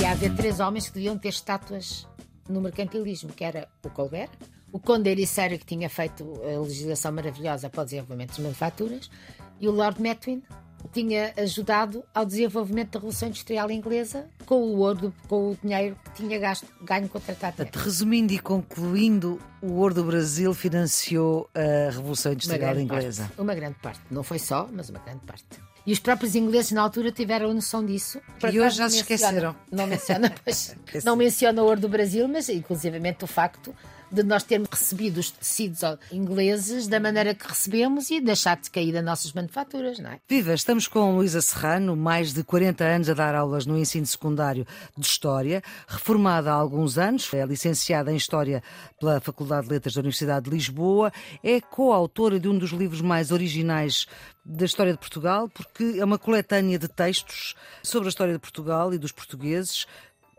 Ia haver três homens que deviam ter estátuas no mercantilismo, que era o Colbert, o Conde Ericeira, que tinha feito a legislação maravilhosa para o desenvolvimento das manufaturas, e o Lord Metwin, tinha ajudado ao desenvolvimento da Revolução Industrial Inglesa com o ouro, com o dinheiro que tinha gasto, ganho com Portanto, Resumindo e concluindo, o ouro do Brasil financiou a Revolução uma Industrial grande Inglesa. Parte, uma grande parte. Não foi só, mas uma grande parte. E os próprios ingleses na altura tiveram noção disso. E hoje já se esqueceram. Não menciona, pois, não menciona o ouro do Brasil, mas inclusivamente o facto de nós termos recebido os tecidos ingleses da maneira que recebemos e deixar de cair das nossas manufaturas, não é? Viva, estamos com Luísa Serrano, mais de 40 anos a dar aulas no ensino secundário de História, reformada há alguns anos, é licenciada em História pela Faculdade de Letras da Universidade de Lisboa, é coautora de um dos livros mais originais da história de Portugal, porque é uma coletânea de textos sobre a história de Portugal e dos portugueses,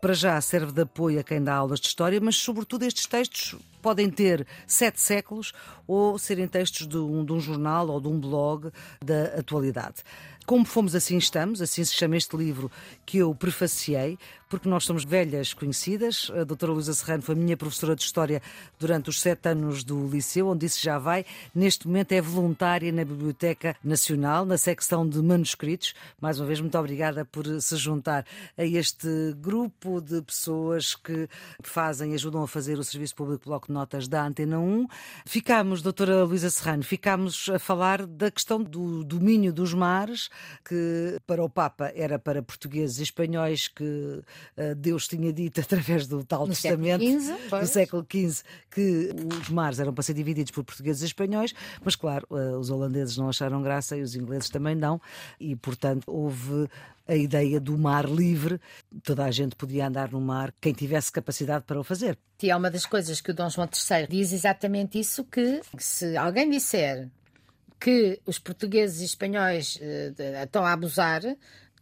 para já serve de apoio a quem dá aulas de história, mas sobretudo estes textos podem ter sete séculos ou serem textos de um, de um jornal ou de um blog da atualidade. Como fomos assim estamos, assim se chama este livro que eu prefaciei, porque nós somos velhas conhecidas. A doutora Luísa Serrano foi minha professora de História durante os sete anos do Liceu, onde isso já vai. Neste momento é voluntária na Biblioteca Nacional, na secção de manuscritos. Mais uma vez, muito obrigada por se juntar a este grupo de pessoas que fazem, ajudam a fazer o Serviço Público Bloco Notas da Antena 1. Ficámos, doutora Luísa Serrano, ficámos a falar da questão do domínio dos mares, que para o Papa era para portugueses e espanhóis, que eh, Deus tinha dito através do tal No século testamento XV, do século XV que os mares eram para ser divididos por portugueses e espanhóis, mas claro, eh, os holandeses não acharam graça e os ingleses também não, e portanto houve a ideia do mar livre, toda a gente podia andar no mar, quem tivesse capacidade para o fazer. E é uma das coisas que o Dom João III diz exatamente isso: que se alguém disser que os portugueses e espanhóis de- estão a abusar,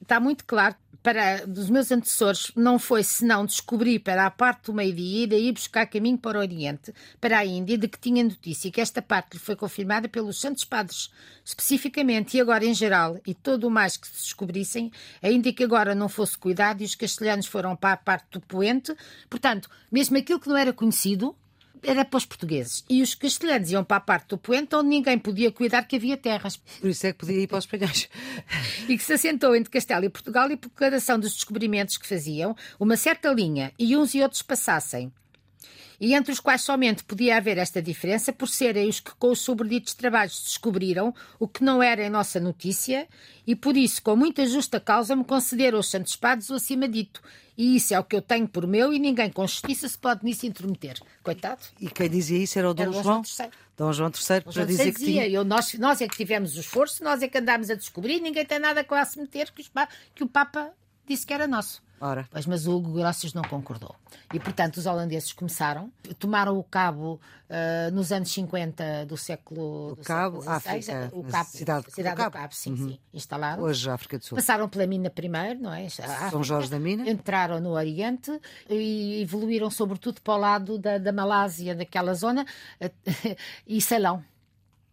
está muito claro. Para dos meus antecessores não foi senão descobrir para a parte do meio-dia e daí buscar caminho para o Oriente, para a Índia, de que tinha notícia que esta parte lhe foi confirmada pelos Santos Padres, especificamente, e agora em geral, e todo o mais que se descobrissem, ainda que agora não fosse cuidado e os castelhanos foram para a parte do poente, portanto, mesmo aquilo que não era conhecido, era para os portugueses. E os castelhanos iam para a parte do poente onde ninguém podia cuidar que havia terras. Por isso é que podia ir para os espanhóis. E que se assentou entre Castelo e Portugal e por declaração dos descobrimentos que faziam, uma certa linha e uns e outros passassem. E entre os quais somente podia haver esta diferença por serem os que com os sobreditos trabalhos descobriram o que não era em nossa notícia e por isso, com muita justa causa, me concederam os santos padres o acima dito. E isso é o que eu tenho por meu e ninguém com justiça se pode nisso intrometer. Coitado. E quem dizia isso era o Dom Era o Dom João? João III. Dom João III, Já que dizia, tinha... eu, nós, nós é que tivemos o esforço, nós é que andámos a descobrir, ninguém tem nada com a se meter que, os que o Papa disse que era nosso. Ora, Pois, mas o Hugo não concordou. E, portanto, os holandeses começaram, tomaram o cabo ah, nos anos 50 do século, do Cabo, século África, o cabo, cidade do do Cabo. Cabo, sim, sim, instalaram. hoje a África do Sul. Passaram pela mina primeiro, não é? África. Jorge da Mina. Entraram no Oriente e evoluíram sobretudo para o lado da, da Malásia, daquela zona, e Ceilão.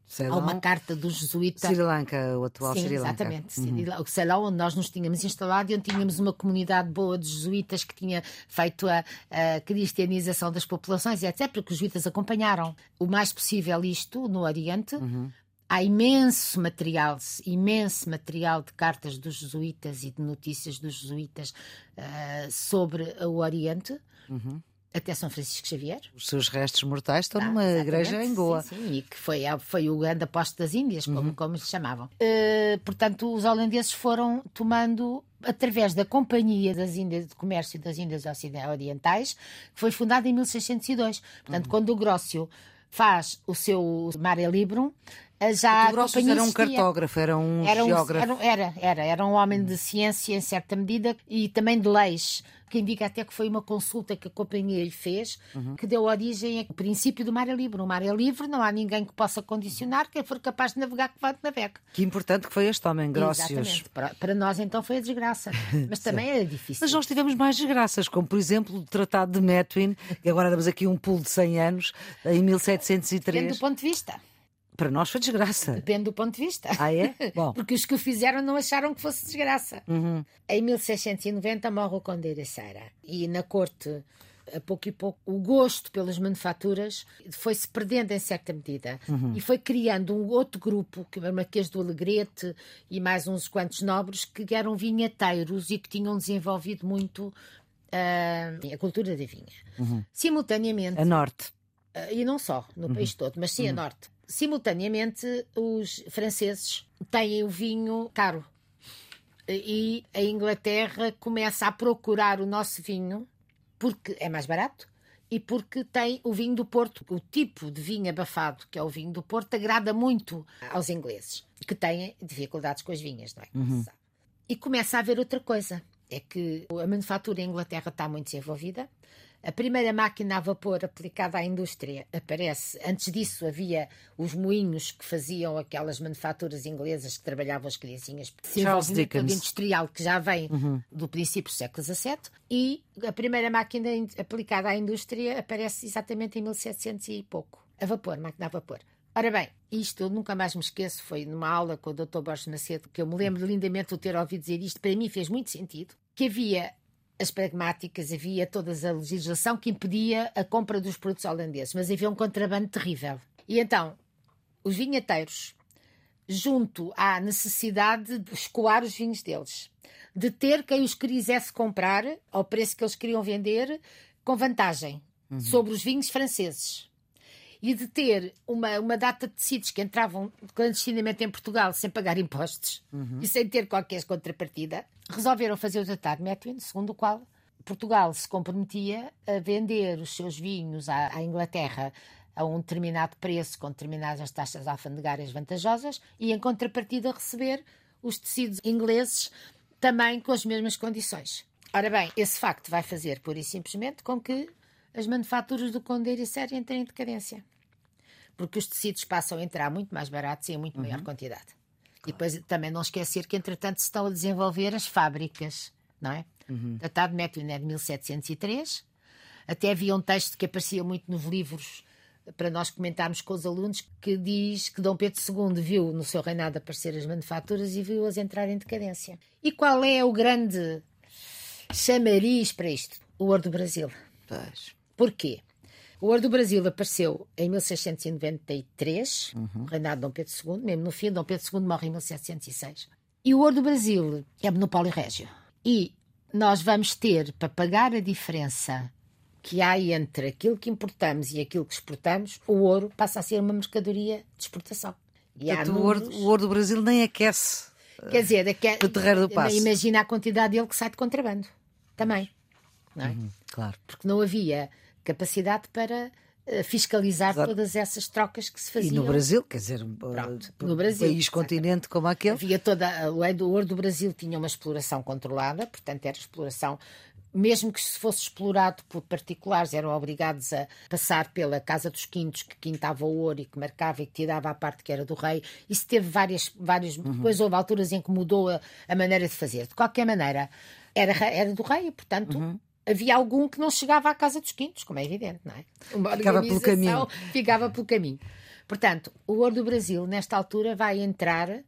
Sei Há uma carta do jesuíta. Sri Lanka, o atual Sim, Sri Lanka. exatamente. Uhum. O Ceilão, onde nós nos tínhamos instalado e onde tínhamos uma comunidade boa de jesuítas que tinha feito a, a cristianização das populações e etc., porque os jesuítas acompanharam o mais possível isto no Oriente. Uhum. Há imenso material, imenso material de cartas dos jesuítas e de notícias dos jesuítas ah, sobre o Oriente, Uhum. Até São Francisco Xavier. Os seus restos mortais estão Ah, numa igreja em Goa. Sim, sim, e que foi, foi o grande apóstolo das Índias, como, Uhum. como lhe chamavam. Eh, portanto, os holandeses foram tomando, através da Companhia das Índias, de Comércio das Índias Orientais, que foi fundada em 1602. Uhum. Portanto, quando o Grócio faz o seu Mare Librum, já o Grossos era um cartógrafo, era um era um, geógrafo. Era, era, era um homem de ciência em certa medida e também de leis que indica até que foi uma consulta que a companhia lhe fez, uhum. que deu origem ao princípio do mar é livre. O mar é livre, não há ninguém que possa condicionar, quem for capaz de navegar, que vá de navegue. Que importante que foi este homem, Grossius. Exatamente. Para, para nós, então, foi a desgraça. Mas também era difícil. Mas nós tivemos mais desgraças, como, por exemplo, o Tratado de Metwin, que agora damos aqui um pulo de 100 anos, em 1703. Depende do ponto de vista. Para nós foi desgraça. Depende do ponto de vista. Ah, é? Bom. Porque os que o fizeram não acharam que fosse desgraça. Uhum. Em 1690 morre o Conde Ericeira. E na corte, a pouco e pouco, o gosto pelas manufaturas foi-se perdendo em certa medida. Uhum. E foi criando um outro grupo, que era o Marquês do Alegrete e mais uns quantos nobres, que eram vinheteiros e que tinham desenvolvido muito uh, a cultura da vinha. Uhum. Simultaneamente. A norte. Uh, e não só, no país todo, mas sim a norte simultaneamente, os franceses têm o vinho caro. E a Inglaterra começa a procurar o nosso vinho porque é mais barato e porque tem o vinho do Porto. O tipo de vinho abafado, que é o vinho do Porto, agrada muito aos ingleses, que têm dificuldades com as vinhas, não é? Uhum. E começa a haver outra coisa: é que a manufatura em Inglaterra está muito desenvolvida, a primeira máquina a vapor aplicada à indústria aparece. Antes disso havia os moinhos que faziam aquelas manufaturas inglesas que trabalhavam as criancinhas. Charles Dickens. industrial que já vem uhum. do princípio do século XVII. E a primeira máquina aplicada à indústria aparece exatamente em 1700 e pouco. A vapor, máquina a vapor. Ora bem, isto eu nunca mais me esqueço, foi numa aula com o Dr. Borges Macedo, que eu me lembro lindamente de ter ouvido dizer isto, para mim fez muito sentido, que havia as pragmáticas, havia toda a legislação que impedia a compra dos produtos holandeses, mas havia um contrabando terrível. E então, os vinheteiros, junto à necessidade de escoar os vinhos deles, de ter quem os quisesse comprar ao preço que eles queriam vender, com vantagem uhum. sobre os vinhos franceses. E de ter uma, uma data de tecidos que entravam clandestinamente em Portugal sem pagar impostos uhum. e sem ter qualquer contrapartida, resolveram fazer o Tratado de Methuen, segundo o qual Portugal se comprometia a vender os seus vinhos à, à Inglaterra a um determinado preço, com determinadas taxas alfandegárias vantajosas, e em contrapartida receber os tecidos ingleses também com as mesmas condições. Ora bem, esse facto vai fazer, pura e simplesmente, com que as manufaturas do Condeiro e Série entrem em decadência. Porque os tecidos passam a entrar muito mais baratos e em muito maior uhum. quantidade. E depois também não esquecer que, entretanto, se estão a desenvolver as fábricas, não é? Uhum. Tratado de é de 1703. Até havia um texto que aparecia muito nos livros para nós comentarmos com os alunos que diz que Dom Pedro II viu no seu reinado aparecer as manufaturas e viu-as entrar em decadência. E qual é o grande chamariz para isto? O ouro do Brasil. Pois. Porquê? O ouro do Brasil apareceu em 1693, uhum. reinado de Dom Pedro II, mesmo no fim, Dom Pedro II morre em 1706. E o ouro do Brasil é monopólio régio. E nós vamos ter, para pagar a diferença que há entre aquilo que importamos e aquilo que exportamos, o ouro passa a ser uma mercadoria de exportação. E Portanto, números... o, ouro, o, ouro, do Brasil nem aquece. Quer dizer, aque... o terreiro do passo. imagina a quantidade dele que sai de contrabando. Também. Não é? Uhum, claro. Porque não havia capacidade para eh, fiscalizar Exato. todas essas trocas que se faziam. E no Brasil, quer dizer, Pronto, no eh, Brasil, país continente como aquele. Havia toda o ouro do Brasil tinha uma exploração controlada, portanto era exploração mesmo que se fosse explorado por particulares, eram obrigados a passar pela Casa dos Quintos, que quintava o ouro e que marcava e que tirava a parte que era do rei. Isso teve várias. várias uhum. Depois houve alturas em que mudou a, a, maneira de fazer. De qualquer maneira, era, era do rei, e, portanto. Uhum havia algum que não chegava à Casa dos Quintos, como é evidente, não é? Uma ficava pelo caminho. Ficava pelo caminho. Portanto, o ouro do Brasil, nesta altura, vai entrar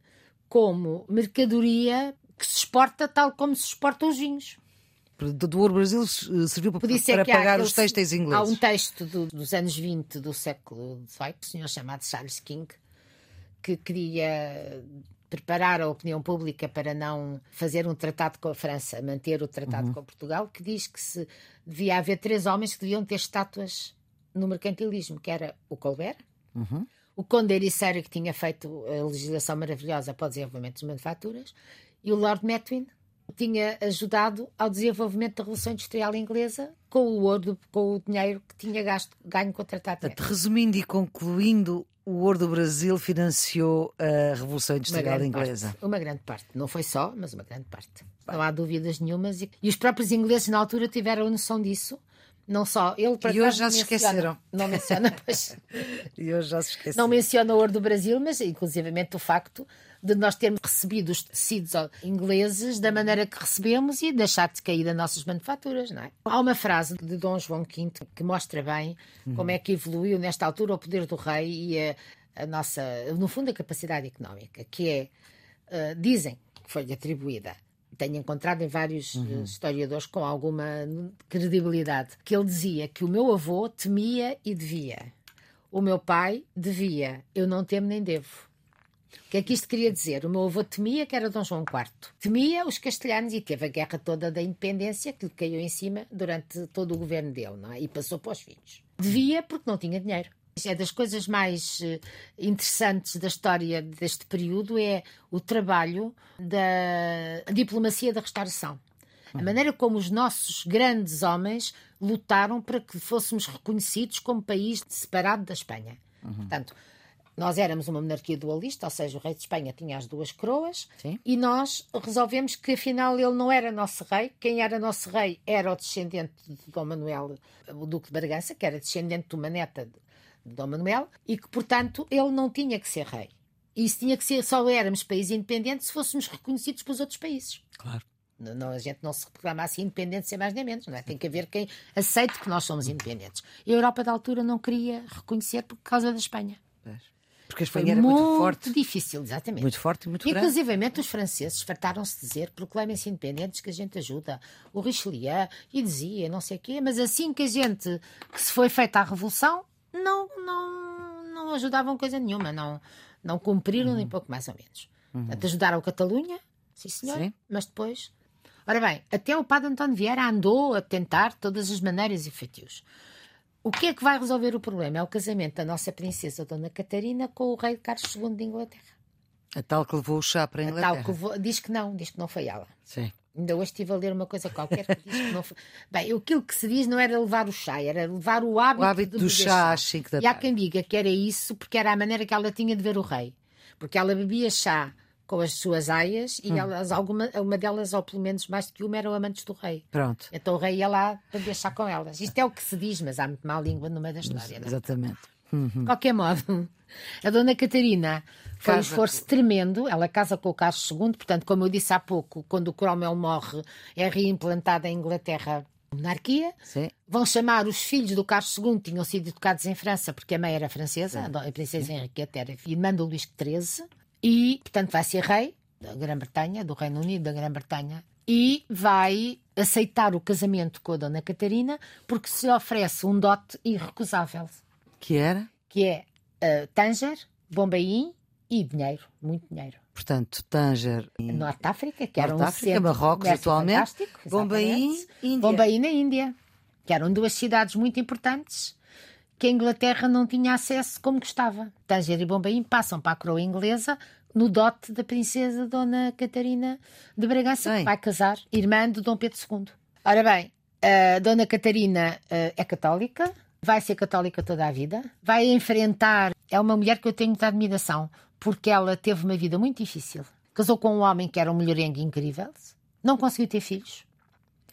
como mercadoria que se exporta tal como se exportam os vinhos. Do ouro Brasil eh, serviu para, para pagar os textos ingleses. Há um texto do, dos anos 20 do século XVIII, um senhor chamado Charles King, que queria preparar a opinião pública para não fazer um tratado com a França, manter o tratado uhum. com Portugal, que diz que se devia haver três homens que deviam ter estátuas no mercantilismo, que era o Colbert, uhum. o Conde Ericeira, que tinha feito a legislação maravilhosa para o desenvolvimento das manufaturas, e o Lord Metwin, que tinha ajudado ao desenvolvimento da Revolução Industrial Inglesa com o ouro, com o dinheiro que tinha gasto, ganho com o Tratado. Resumindo e concluindo, o ouro do Brasil financiou a Revolução Industrial Inglesa. Parte, uma grande parte. Não foi só, mas uma grande parte. Não há dúvidas nenhumas. E, e os próprios ingleses na altura tiveram noção disso. Não só ele E hoje já se esqueceram. Não menciona, pois, E hoje já se esqueceram. não menciona o ouro do Brasil, mas inclusivamente o facto de nós termos recebido os tecidos ingleses da maneira que recebemos e deixar de cair das nossas manufaturas, não é? Há uma frase de Dom João V que mostra bem como é que evoluiu nesta altura o poder do rei e a, a nossa, no fundo, a capacidade económica, que é, uh, dizem que foi-lhe atribuída tenho encontrado em vários uhum. historiadores com alguma credibilidade, que ele dizia que o meu avô temia e devia. O meu pai devia. Eu não temo nem devo. O que é que isto queria dizer? O meu avô temia que era Dom João IV. Temia os castelhanos e teve a guerra toda da independência que lhe caiu em cima durante todo o governo dele, não é? E passou para os filhos. Devia porque não tinha dinheiro. É das coisas mais interessantes da história deste período é o trabalho da diplomacia da restauração. A maneira como os nossos grandes homens lutaram para que fôssemos reconhecidos como país separado da Espanha. Uhum. Portanto, nós éramos uma monarquia dualista, ou seja, o rei de Espanha tinha as duas coroas, Sim. e nós resolvemos que afinal ele não era nosso rei. Quem era nosso rei era o descendente de Dom Manuel, o Duque de Bragança, que era descendente de uma neta de Dom Manuel, e que, portanto, ele não tinha que ser rei. Isso tinha que ser, só éramos país independente se fôssemos reconhecidos pelos outros países. Claro. Não, a gente não se reclama assim independente sem mais nem menos, não é? Tem que haver quem aceite que nós somos independentes. E a Europa da altura não queria reconhecer por causa da Espanha. Porque a Espanha era muito, muito forte. difícil, exatamente. Muito forte e muito Inclusivamente grande. os franceses fartaram-se de dizer proclamem-se independentes que a gente ajuda. O Richelieu e dizia não sei o quê, mas assim que a gente que se foi feita a revolução, não, não, não ajudavam coisa nenhuma, não, não cumpriram uhum. nem pouco mais ou menos. Uhum. Portanto, ajudaram a Catalunha, sim senhor, sim. mas depois. Ora bem, até o padre António Vieira andou a tentar todas as maneiras e feitios. O que é que vai resolver o problema? É o casamento da nossa princesa Dona Catarina com o rei Carlos II de Inglaterra. A tal que levou o chá para a Inglaterra. A tal que levou, diz que não, diz que não foi ela. Sim. Ainda hoje estive a ler uma coisa qualquer que diz que não foi. Bem, aquilo que se diz não era levar o chá, era levar o hábito, o hábito do chá, chá. às 5 da tarde. E há quem diga que era isso porque era a maneira que ela tinha de ver o rei. Porque ela bebia chá com as suas aias e hum. elas, alguma, uma delas, ou pelo menos mais do que uma, eram amantes do rei. Pronto. Então o rei ia lá para deixar com elas. Isto é o que se diz, mas há muito má língua no meio da história. Não? Exatamente. Uhum. De qualquer modo, a dona Catarina foi casa. um esforço tremendo. Ela casa com o Carlos II, portanto, como eu disse há pouco, quando o Cromwell morre, é reimplantada em Inglaterra a monarquia. Sim. Vão chamar os filhos do Carlos II, tinham sido educados em França, porque a mãe era francesa, Sim. a princesa Henriqueta era irmã do Luís XIII, e, portanto, vai ser rei da Grã-Bretanha, do Reino Unido da Grã-Bretanha, e vai aceitar o casamento com a Dona Catarina porque se oferece um dote irrecusável. Que era? Que é uh, Tanger, Bombaim e dinheiro, muito dinheiro. Portanto, Tanger. Em... Norte África, que era um África, Marrocos atualmente. Bombaim, Índia. Bombaim na Índia, que eram duas cidades muito importantes que a Inglaterra não tinha acesso como gostava. Tanger e Bombaim passam para a coroa inglesa no dote da princesa Dona Catarina de Bragança, Sim. que vai casar, irmã de Dom Pedro II. Ora bem, a Dona Catarina uh, é católica, vai ser católica toda a vida, vai enfrentar. É uma mulher que eu tenho muita admiração, porque ela teve uma vida muito difícil. Casou com um homem que era um mulherengo incrível, não conseguiu ter filhos,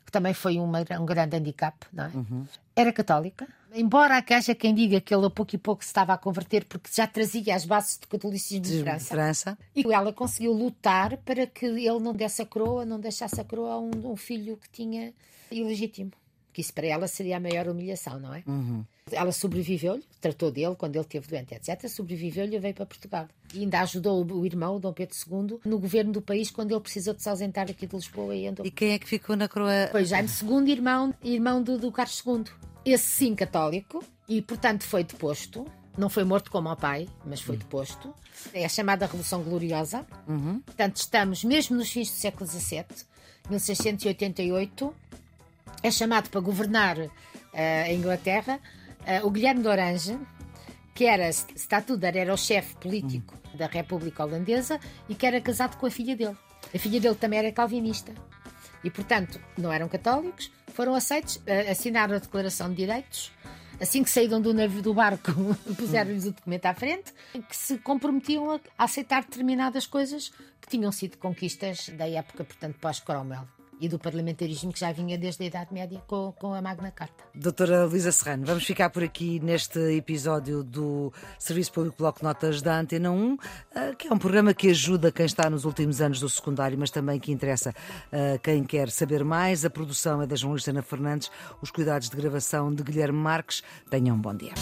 que também foi uma, um grande handicap, não é? Uhum. Era católica, embora haja quem diga que ele a pouco e pouco se estava a converter porque já trazia as bases do catolicismo de, de França. França. E ela conseguiu lutar para que ele não desse a coroa, não deixasse a coroa a um, um filho que tinha ilegítimo. Que isso para ela seria a maior humilhação, não é? Uhum. Ela sobreviveu-lhe, tratou dele quando ele esteve doente, etc. Sobreviveu-lhe e veio para Portugal. E ainda ajudou o irmão, Dom Pedro II, no governo do país quando ele precisou de se ausentar aqui de Lisboa e andou. E quem é que ficou na coroa? Foi Jaime II, irmão, irmão do, do Carlos II. Esse sim católico, e portanto foi deposto. Não foi morto como ao pai, mas foi deposto. É a chamada Revolução Gloriosa. Uhum. Portanto, estamos mesmo nos fins do século XVII, 1688. É chamado para governar uh, a Inglaterra uh, o Guilherme de Orange, que era Statuder, era o chefe político uhum. da República Holandesa e que era casado com a filha dele. A filha dele também era calvinista. E, portanto, não eram católicos, foram aceitos, uh, assinaram a Declaração de Direitos assim que saíram do navio do barco, puseram-lhes o documento à frente, que se comprometiam a aceitar determinadas coisas que tinham sido conquistas da época, portanto, pós-Cromwell e do parlamentarismo que já vinha desde a Idade Média com, com a Magna Carta. Doutora Luísa Serrano, vamos ficar por aqui neste episódio do Serviço Público Bloco Notas da Antena 1, eh, que é um programa que ajuda quem está nos últimos anos do secundário, mas também que interessa a quem quer saber mais. A produção é da jornalista Ana Fernandes, os cuidados de gravação de Guilherme Marques. Tenham um bom dia.